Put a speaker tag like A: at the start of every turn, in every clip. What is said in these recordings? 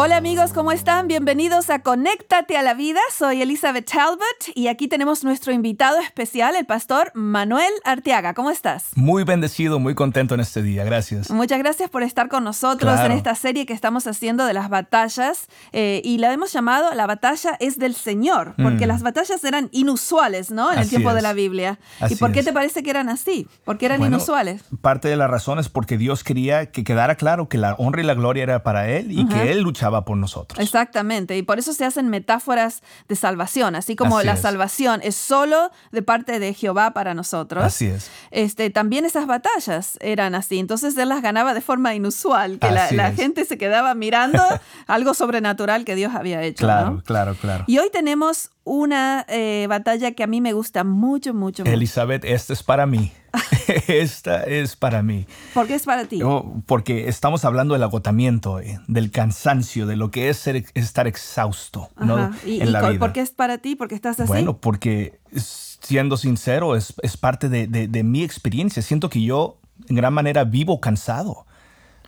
A: Hola amigos, ¿cómo están? Bienvenidos a Conéctate a la Vida. Soy Elizabeth Talbot y aquí tenemos nuestro invitado especial, el pastor Manuel Arteaga. ¿Cómo estás?
B: Muy bendecido, muy contento en este día. Gracias.
A: Muchas gracias por estar con nosotros
B: Claro.
A: en esta serie que estamos haciendo de las batallas eh, y la hemos llamado La batalla es del Señor, porque
B: Mm.
A: las batallas eran inusuales, ¿no? En el
B: Así
A: tiempo de
B: es.
A: la Biblia. ¿Y por qué
B: es.
A: te parece que eran así? ¿Por qué eran
B: Bueno,
A: inusuales?
B: Parte de la razón es porque Dios quería que quedara claro que la honra y la gloria era para Él y que Él luchaba por nosotros.
A: Exactamente, y por eso se hacen metáforas de salvación, así como
B: Así
A: la
B: es.
A: salvación es solo de parte de Jehová para nosotros.
B: Así es.
A: Este, también esas batallas eran así, entonces él las ganaba de forma inusual, que la, gente se quedaba mirando algo sobrenatural que Dios había hecho.
B: Claro,
A: ¿no?
B: claro, claro.
A: Y hoy tenemos una eh, batalla que a mí me gusta mucho, mucho, mucho.
B: Elizabeth, esta es para mí. esta es para mí.
A: ¿Por qué es para ti?
B: Porque estamos hablando del agotamiento, eh, del cansancio, de lo que es ser- estar exhausto ¿no?
A: Ajá. ¿Y,
B: en
A: y
B: la vida.
A: por qué es para ti? ¿Por qué estás así?
B: Bueno, porque siendo sincero, es, es parte de, de- de mi experiencia. Siento que yo en gran manera vivo cansado.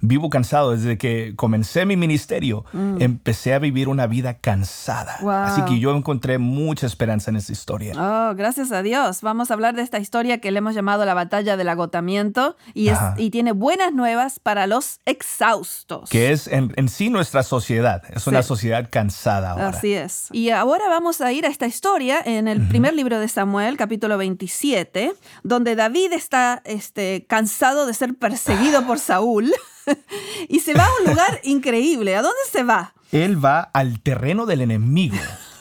B: Vivo cansado desde que comencé mi ministerio. Empecé a vivir una vida cansada.
A: Mm. Wow.
B: Así que yo encontré mucha esperanza en esta historia.
A: Oh, gracias a Dios. Vamos a hablar de esta historia que le hemos llamado la batalla del agotamiento y, es, y tiene buenas nuevas para los exhaustos.
B: Que es en, en sí nuestra sociedad. Es una
A: Sí.
B: sociedad cansada ahora.
A: Así es. Y ahora vamos a ir a esta historia en el primer libro de Samuel, capítulo 27, donde David está este, cansado de ser perseguido por Saúl y se va a un lugar increíble. ¿A dónde se va?
B: Él va al terreno del enemigo.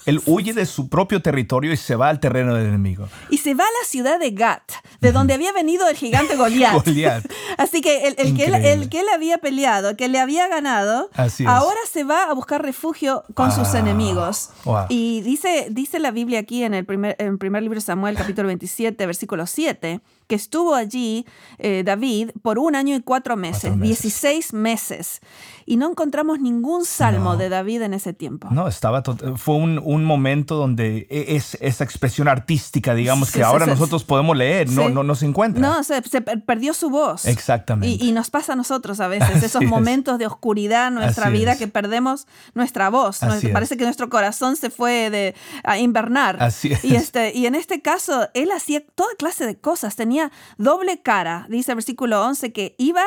B: Él huye de su propio territorio y se va al terreno del enemigo.
A: Y se va a la ciudad de Gat, de donde había venido el gigante Goliat.
B: Goliat.
A: Así que el, el que él, el que él había peleado, que le había ganado,
B: Así
A: ahora se va a buscar refugio con sus
B: Wow.
A: enemigos.
B: Wow.
A: Y dice, dice la Biblia aquí en el primer, en primer libro de Samuel, capítulo 27, versículo 7, que estuvo allí eh, David por un año y cuatro meses,
B: Cuatro meses.
A: 16 meses. Y no encontramos ningún salmo
B: No.
A: de David en ese tiempo.
B: No, estaba fue un, un momento donde e- es, esa expresión artística, digamos,
A: Sí,
B: que
A: sí,
B: ahora
A: sí,
B: nosotros podemos leer, no, no, no se encuentra.
A: No, se, se per- perdió su voz.
B: Exactamente.
A: Y, y nos pasa a nosotros a veces,
B: Así
A: esos
B: es.
A: momentos de oscuridad en nuestra
B: Así
A: vida
B: es.
A: que perdemos nuestra voz. Parece que nuestro corazón se fue de, a invernar.
B: Así es.
A: Y, este, y en este caso, él hacía toda clase de cosas. Tenía doble cara, dice el versículo 11, que iba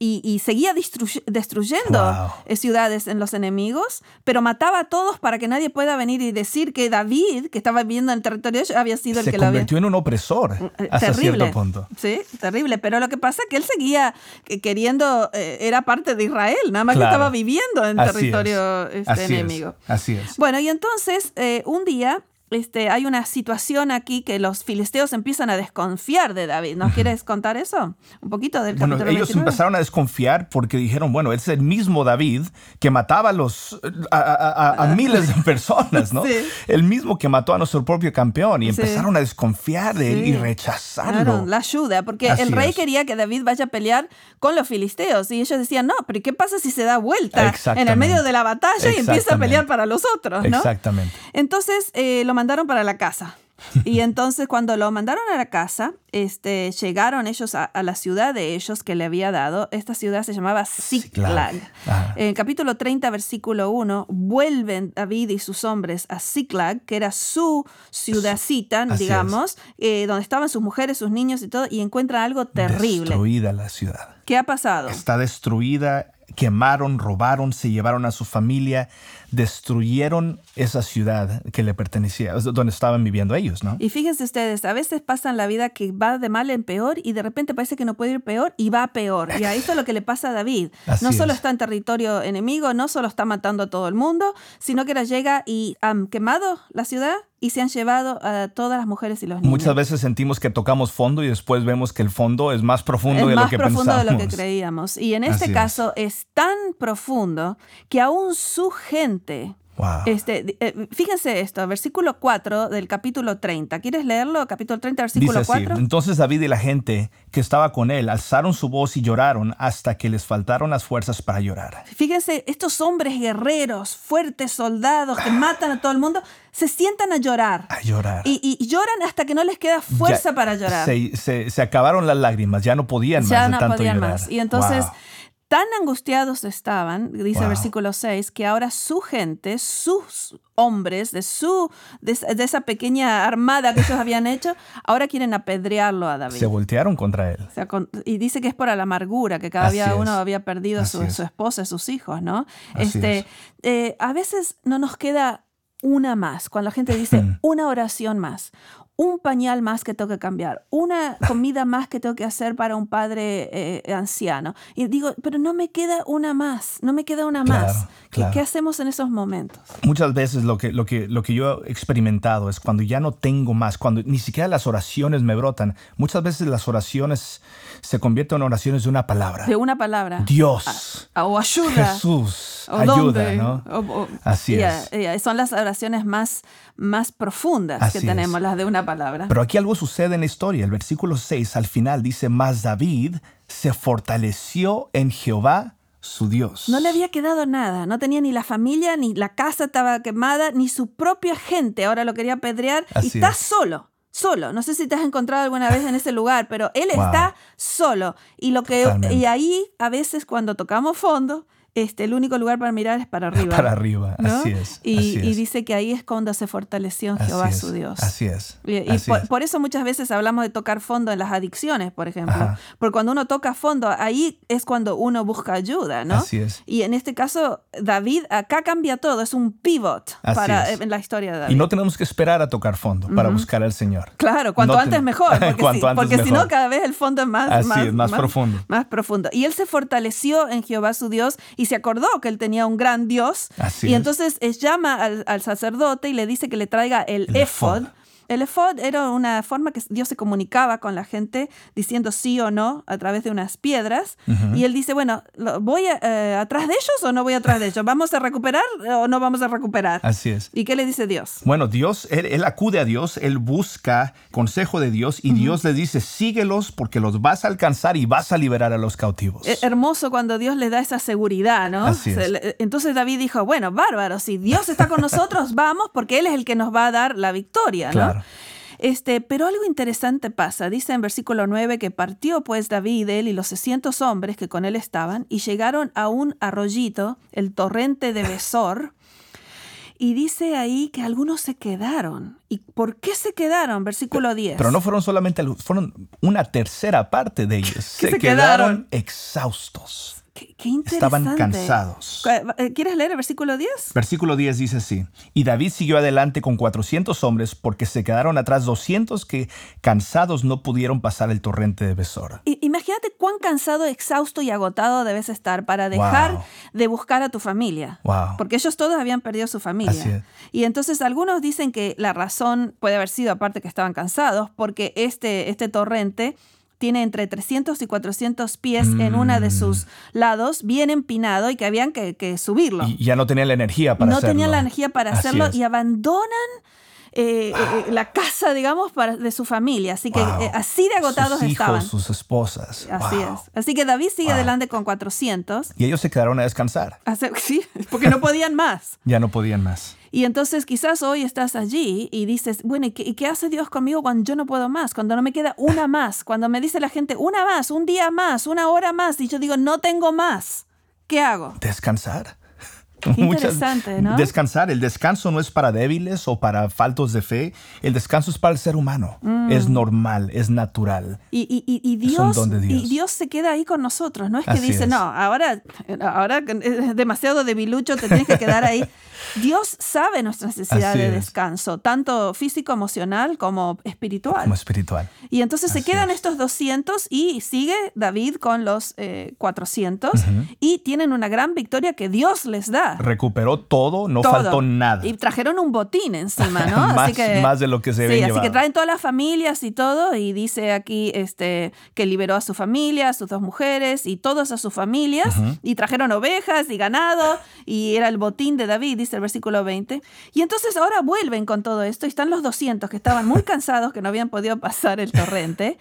A: y, y seguía destru- destruyendo
B: Wow.
A: eh, ciudades en los enemigos, pero mataba a todos para que nadie pueda venir y decir que David, que estaba viviendo en el territorio de ellos, había sido el
B: se
A: que lo había...
B: convirtió en un opresor
A: Eh,
B: hasta
A: terrible.
B: cierto punto.
A: Sí, terrible. Pero lo que pasa es que él seguía que- queriendo, eh, era parte de Israel, nada más que estaba viviendo en
B: Así
A: territorio
B: es.
A: este,
B: es.
A: enemigo.
B: Así es.
A: Bueno, y entonces eh, un día este, hay una situación aquí que los filisteos empiezan a desconfiar de David. ¿Nos quieres contar eso? Un poquito del
B: Bueno,
A: capítulo
B: ellos
A: 29?
B: empezaron a desconfiar porque dijeron, bueno, es el mismo David que mataba a, los, a, a- a- a miles de personas, ¿no?
A: Sí.
B: El mismo que mató a nuestro propio campeón y
A: Sí.
B: empezaron a desconfiar de él
A: Sí.
B: y rechazarlo.
A: Claro, la ayuda, porque
B: Así
A: el rey
B: es.
A: quería que David vaya a pelear con los filisteos y ellos decían, no, pero ¿qué pasa si se da vuelta en el medio de la batalla y empieza a pelear para los otros? ¿no?
B: Exactamente.
A: Entonces eh, lo mandaron para la casa. Y entonces cuando lo mandaron a la casa, este, llegaron ellos a, a la ciudad de ellos que le había dado. Esta ciudad se llamaba Ziklag.
B: Ajá.
A: En el capítulo 30, versículo 1, vuelven David y sus hombres a Ziklag, que era su ciudadcita,
B: Así
A: digamos, eh, donde estaban sus mujeres, sus niños y todo, y encuentran algo terrible.
B: Destruida la ciudad.
A: ¿Qué ha pasado?
B: Está destruida, quemaron, robaron, se llevaron a su familia, destruyeron esa ciudad que le pertenecía, donde estaban viviendo ellos, ¿no?
A: Y fíjense ustedes, a veces pasan la vida que va de mal en peor y de repente parece que no puede ir peor y va peor. Y a esto es lo que le pasa a David.
B: Así
A: no solo
B: es.
A: está en territorio enemigo, no solo está matando a todo el mundo, sino que ahora llega y han quemado la ciudad y se han llevado a todas las mujeres y los niños.
B: Muchas veces sentimos que tocamos fondo y después vemos que el fondo es más profundo
A: es
B: de
A: más
B: lo que
A: profundo
B: pensamos.
A: de lo que creíamos. Y en este
B: Así es.
A: caso es tan profundo que aún su gente
B: Wow.
A: Este, eh, fíjense esto, versículo 4 del capítulo 30. ¿Quieres leerlo? Capítulo 30, versículo
B: Dice así,
A: 4.
B: entonces David y la gente que estaba con él alzaron su voz y lloraron hasta que les faltaron las fuerzas para llorar.
A: Fíjense, estos hombres guerreros, fuertes soldados que matan a todo el mundo, se sientan a llorar.
B: A llorar.
A: Y, y lloran hasta que no les queda fuerza
B: Ya
A: para llorar.
B: Se, se- se acabaron las lágrimas, ya no podían
A: ya
B: más de
A: no
B: tanto
A: podían
B: llorar.
A: más. Y entonces,
B: Wow.
A: Tan angustiados estaban, dice el versículo 6, que ahora su gente, sus hombres, de, su, de, esa- de esa pequeña armada que ellos habían hecho, ahora quieren apedrearlo a David.
B: se voltearon contra él.
A: O sea, con- y dice que es por la amargura, que cada
B: Así
A: día
B: es.
A: uno había perdido a su,
B: Así es.
A: su esposa, a sus hijos, ¿no?
B: Así
A: este,
B: es.
A: eh, a veces no nos queda una más, cuando la gente dice
B: Hmm.
A: una oración más, un pañal más que tengo que cambiar, una comida más que tengo que hacer para un padre eh, anciano. Y digo, pero no me queda una más, no me queda una
B: Claro,
A: más. ¿Qué,
B: claro.
A: qué hacemos en esos momentos?
B: Muchas veces lo que, lo, que, lo que yo he experimentado es cuando ya no tengo más, cuando ni siquiera las oraciones me brotan, muchas veces las oraciones se convierten en oraciones de una palabra.
A: De una palabra.
B: Dios,
A: Ah, O ayuda.
B: Jesús,
A: ¿O
B: ayuda,
A: dónde?
B: ¿no?
A: O- o-
B: Así
A: Ya,
B: es.
A: ya, Son las oraciones más, más profundas
B: Así
A: que tenemos,
B: es.
A: las de una palabra.
B: Pero aquí algo sucede en la historia. El versículo 6 al final dice, más David se fortaleció en Jehová su Dios.
A: No le había quedado nada, no tenía ni la familia, ni la casa estaba quemada, ni su propia gente. Ahora lo quería apedrear y está
B: es.
A: solo. Solo, no sé si te has encontrado alguna vez en ese lugar, pero él
B: Wow.
A: está solo. Y lo que
B: Totalmente.
A: y ahí a veces cuando tocamos fondo, este, el único lugar para mirar es para arriba.
B: Para arriba,
A: ¿no?
B: así es.
A: Y,
B: así
A: y
B: es.
A: dice que ahí es cuando se fortaleció en Jehová
B: es,
A: su Dios.
B: Así es.
A: Y, y
B: así
A: por,
B: es.
A: por eso muchas veces hablamos de tocar fondo en las adicciones, por ejemplo.
B: Ajá.
A: Porque cuando uno toca fondo, ahí es cuando uno busca ayuda, ¿no?
B: Así es.
A: Y en este caso, David, acá cambia todo, es un pivot
B: Así
A: para, en la historia de David.
B: Y no tenemos que esperar a tocar fondo para buscar al Señor.
A: Claro, cuanto
B: No
A: antes
B: ten-
A: mejor, porque,
B: Cuanto
A: si,
B: antes
A: porque si no cada vez el fondo es más,
B: Así
A: más,
B: es, más profundo.
A: más profundo. Y él se fortaleció en Jehová su Dios y se acordó que él tenía un gran Dios.
B: Así
A: y
B: es.
A: entonces llama al, al sacerdote y le dice que le traiga el,
B: El.
A: El ephod era una forma que Dios se comunicaba con la gente diciendo sí o no a través de unas piedras. Y él dice, bueno, ¿lo- ¿voy a- eh, atrás de ellos o no voy atrás de ellos? ¿Vamos a recuperar o no vamos a recuperar?
B: Así es.
A: ¿Y qué le dice Dios?
B: Bueno, Dios, él, él acude a Dios, él busca consejo de Dios y Dios le dice, síguelos porque los vas a alcanzar y vas a liberar a los cautivos.
A: Eh, hermoso cuando Dios le da esa seguridad, ¿no?
B: Así es.
A: entonces David dijo, bueno, bárbaro, si Dios está con nosotros, vamos, porque Él es el que nos va a dar la victoria, ¿no?
B: Claro.
A: Este, pero algo interesante pasa. Dice en versículo 9 que partió pues David, él y los 600 hombres que con él estaban, y llegaron a un arroyito, el torrente de Besor, y dice ahí que algunos se quedaron. ¿Y por qué se quedaron? Versículo 10.
B: Pero no fueron solamente, fueron una tercera parte de ellos. Se quedaron exhaustos.
A: Qué, qué interesante.
B: Estaban cansados.
A: Eh, ¿Quieres leer el versículo 10?
B: Versículo 10 dice así, y David siguió adelante con 400 hombres porque se quedaron atrás 200 que cansados no pudieron pasar el torrente de Besor.
A: I- Imagínate cuán cansado, exhausto y agotado debes estar para dejar
B: Wow.
A: de buscar a tu familia.
B: Wow.
A: Porque ellos todos habían perdido su familia.
B: Así es.
A: Y entonces algunos dicen que la razón puede haber sido, aparte que estaban cansados, porque este, este torrente tiene entre 300 y 400 pies en una de sus lados, bien empinado, y que habían que, que subirlo.
B: Mm. Y ya no tenían la energía para
A: no
B: hacerlo.
A: tenían la energía para
B: Así
A: hacerlo
B: es.
A: y abandonan eh, eh, la casa, digamos, para, de su familia. Así que
B: Wow.
A: eh, así de agotados
B: sus hijos,
A: estaban.
B: sus esposas.
A: Así
B: Wow.
A: es. Así que David sigue
B: Wow.
A: adelante con 400.
B: Y ellos se quedaron a descansar.
A: Hace- sí, porque no podían más.
B: Ya no podían más.
A: Y entonces quizás hoy estás allí y dices, bueno, ¿y qué, y qué hace Dios conmigo cuando yo no puedo más? Cuando no me queda una más, cuando me dice la gente, una más, un día más, una hora más, y yo digo, no tengo más. ¿Qué hago?
B: Descansar.
A: Qué interesante, ¿no?
B: Descansar. El descanso no es para débiles o para faltos de fe. El descanso es para el ser humano.
A: Mm.
B: Es normal, es natural.
A: Y, y- y- y
B: Es
A: Dios,
B: Dios.
A: y Dios se queda ahí con nosotros. No es que
B: Así
A: dice,
B: es.
A: no, ahora, ahora es demasiado debilucho, te tienes que quedar ahí. Dios sabe nuestra necesidad
B: Así
A: de
B: es.
A: descanso, tanto físico, emocional como espiritual.
B: Como espiritual.
A: Y entonces se
B: Así
A: quedan
B: es.
A: estos 200 y sigue David con los eh, 400 y tienen una gran victoria que Dios les da.
B: Recuperó todo, no
A: Todo.
B: faltó nada.
A: Y trajeron un botín encima, ¿no?
B: Más- más de lo que se
A: Sí,
B: habían
A: así que
B: llevado.
A: traen todas las familias y todo y dice aquí este que liberó a su familia, a sus dos mujeres y todas a sus familias y trajeron ovejas y ganado y era el botín de David. Dice dice el versículo 20. Y entonces ahora vuelven con todo esto y están los 200 que estaban muy cansados, que no habían podido pasar el torrente.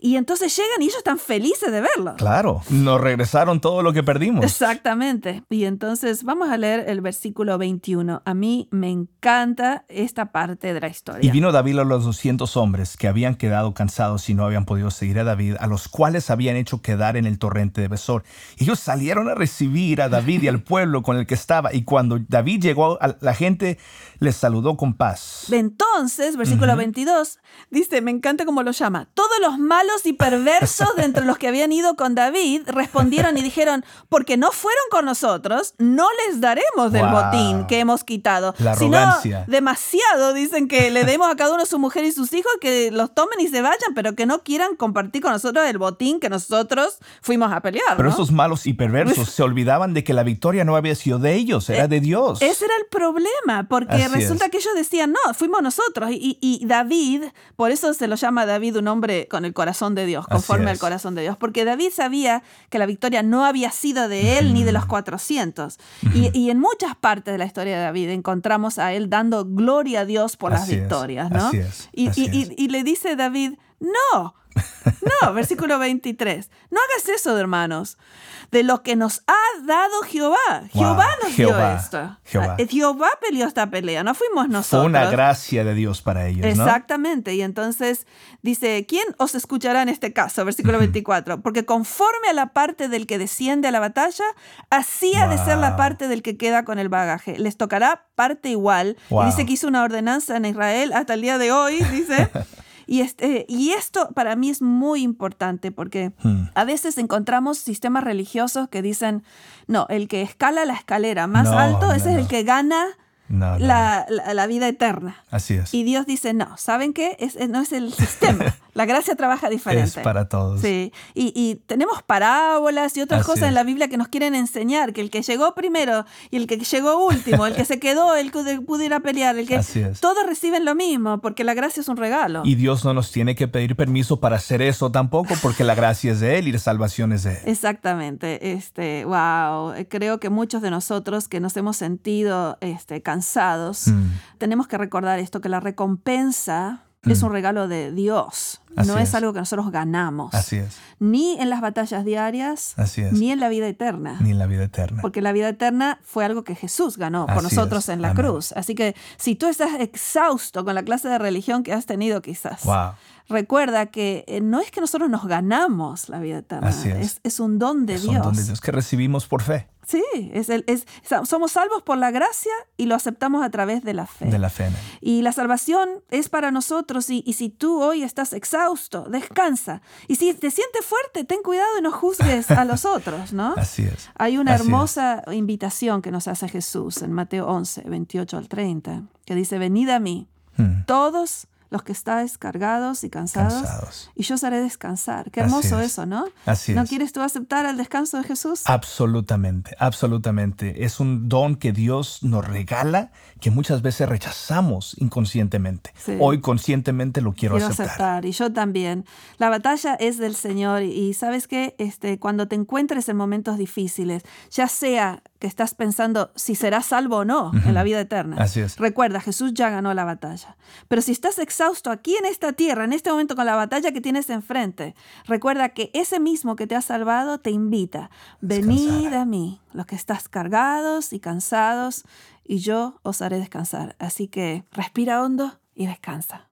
A: Y entonces llegan y ellos están felices de verlo.
B: Claro, nos regresaron todo lo que perdimos.
A: Exactamente. Y entonces vamos a leer el versículo 21. A mí me encanta esta parte de la historia.
B: Y vino David a los 200 hombres que habían quedado cansados y no habían podido seguir a David, a los cuales habían hecho quedar en el torrente de Besor. Ellos salieron a recibir a David y al pueblo con el que estaba. Y cuando David llegó, la gente les saludó con paz.
A: Entonces, versículo 22, dice, me encanta cómo lo llama, todos los malos y perversos de entre los que habían ido con David respondieron y dijeron, porque no fueron con nosotros, no les del botín que hemos quitado.
B: La arrogancia.
A: demasiado dicen que le demos a cada uno su mujer y sus hijos, que los tomen y se vayan, pero que no quieran compartir con nosotros el botín que nosotros fuimos a pelear.
B: Pero
A: ¿no?
B: esos malos y perversos se olvidaban de que la victoria no había sido de ellos, era de Dios.
A: Ese era el problema, porque
B: Así
A: resulta
B: es.
A: que ellos decían, no, fuimos nosotros. Y, y David, por eso se lo llama David un hombre con el corazón de Dios, conforme al corazón de Dios, porque David sabía que la victoria no había sido de él ni de los 400. y, y en muchas partes de la historia de David encontramos a él dando gloria a Dios por las
B: es,
A: victorias, ¿no?
B: así es,
A: y,
B: así
A: y- y-
B: es.
A: y le dice David, no, no, versículo 23. No hagas eso, hermanos. De lo que nos ha dado Jehová. Jehová nos dio
B: Jehová,
A: esto.
B: Jehová.
A: Eh, Jehová peleó esta pelea, no fuimos nosotros.
B: Fue una gracia de Dios para ellos, ¿no?
A: Exactamente. Y entonces dice, ¿quién os escuchará en este caso? Versículo 24. Porque conforme a la parte del que desciende a la batalla, así ha de ser la
B: Wow.
A: parte del que queda con el bagaje. Les tocará parte igual. Y
B: Wow.
A: dice que hizo una ordenanza en Israel hasta el día de hoy, dice. Y, este, y esto para mí es muy importante porque
B: Hmm.
A: a veces encontramos sistemas religiosos que dicen, no, el que escala la escalera más
B: No,
A: alto,
B: no,
A: ese es el que gana
B: No, no,
A: la, la- la vida eterna.
B: Así es.
A: Y Dios dice, no, ¿saben qué? Es, no es el sistema. La gracia trabaja diferente.
B: Es para todos.
A: Sí, y, y tenemos parábolas y otras
B: Así
A: cosas en la Biblia que nos quieren enseñar, que el que llegó primero y el que llegó último, el que se quedó, el que pudo ir a pelear, el que...
B: Así es.
A: Todos reciben lo mismo, porque la gracia es un regalo.
B: Y Dios no nos tiene que pedir permiso para hacer eso tampoco, porque la gracia es de Él y la salvación es de Él.
A: Exactamente, este, wow, creo que muchos de nosotros que nos hemos sentido este, cansados,
B: Mm.
A: tenemos que recordar esto, que la recompensa es un regalo de Dios,
B: Así
A: no es.
B: es.
A: algo que nosotros ganamos,
B: Así es.
A: ni en las batallas diarias,
B: Así es.
A: ni en la vida eterna.
B: Ni en la vida eterna.
A: Porque la vida eterna fue algo que Jesús ganó por
B: Así
A: nosotros
B: es.
A: en la
B: Amén.
A: cruz. Así que si tú estás exhausto con la clase de religión que has tenido quizás,
B: Wow.
A: Recuerda que eh, no es que nosotros nos ganamos la vida eterna,
B: es.
A: es, un don de
B: Es
A: Dios.
B: un don de Dios que recibimos por fe,
A: Sí, es el, es, somos salvos por la gracia y lo aceptamos a través de la fe.
B: de la fe Él.
A: Y la salvación es para nosotros y, y si tú hoy estás exhausto, descansa. Y si te sientes fuerte, ten cuidado y no juzgues a los otros, ¿no?
B: Así es.
A: Hay una
B: Así es.
A: hermosa invitación que nos hace Jesús en Mateo 11, 28 al 30, que dice, venid a mí,
B: Mm.
A: todos los que estáis cargados y cansados,
B: Cansados.
A: y yo os haré descansar. Qué
B: Así
A: hermoso
B: es.
A: eso, ¿no?
B: Así
A: ¿No
B: es.
A: quieres tú aceptar el descanso de Jesús?
B: Absolutamente, absolutamente. Es un don que Dios nos regala que muchas veces rechazamos inconscientemente.
A: Sí.
B: Hoy conscientemente lo quiero,
A: Quiero
B: aceptar.
A: aceptar. y yo también. La batalla es del Señor y sabes que este, cuando te encuentres en momentos difíciles, ya sea que estás pensando si serás salvo o no en la vida eterna,
B: Así es.
A: recuerda, Jesús ya ganó la batalla. Pero si estás exhausto aquí en esta tierra, en este momento con la batalla que tienes enfrente, recuerda que ese mismo que te ha salvado te invita, venid a mí, los que estás cargados y cansados, y yo os haré descansar. Así que respira hondo y descansa.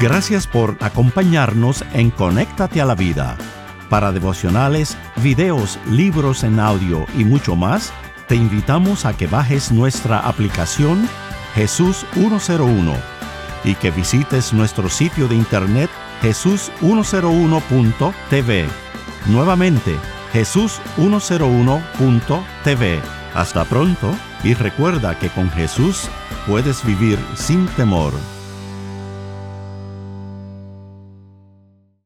C: Gracias por acompañarnos en Conéctate a la Vida. Para devocionales, videos, libros en audio y mucho más, te invitamos a que bajes nuestra aplicación Jesús 101 y que visites nuestro sitio de internet jesús101.tv. Nuevamente, jesús101.tv. Hasta pronto y recuerda que con Jesús puedes vivir sin temor.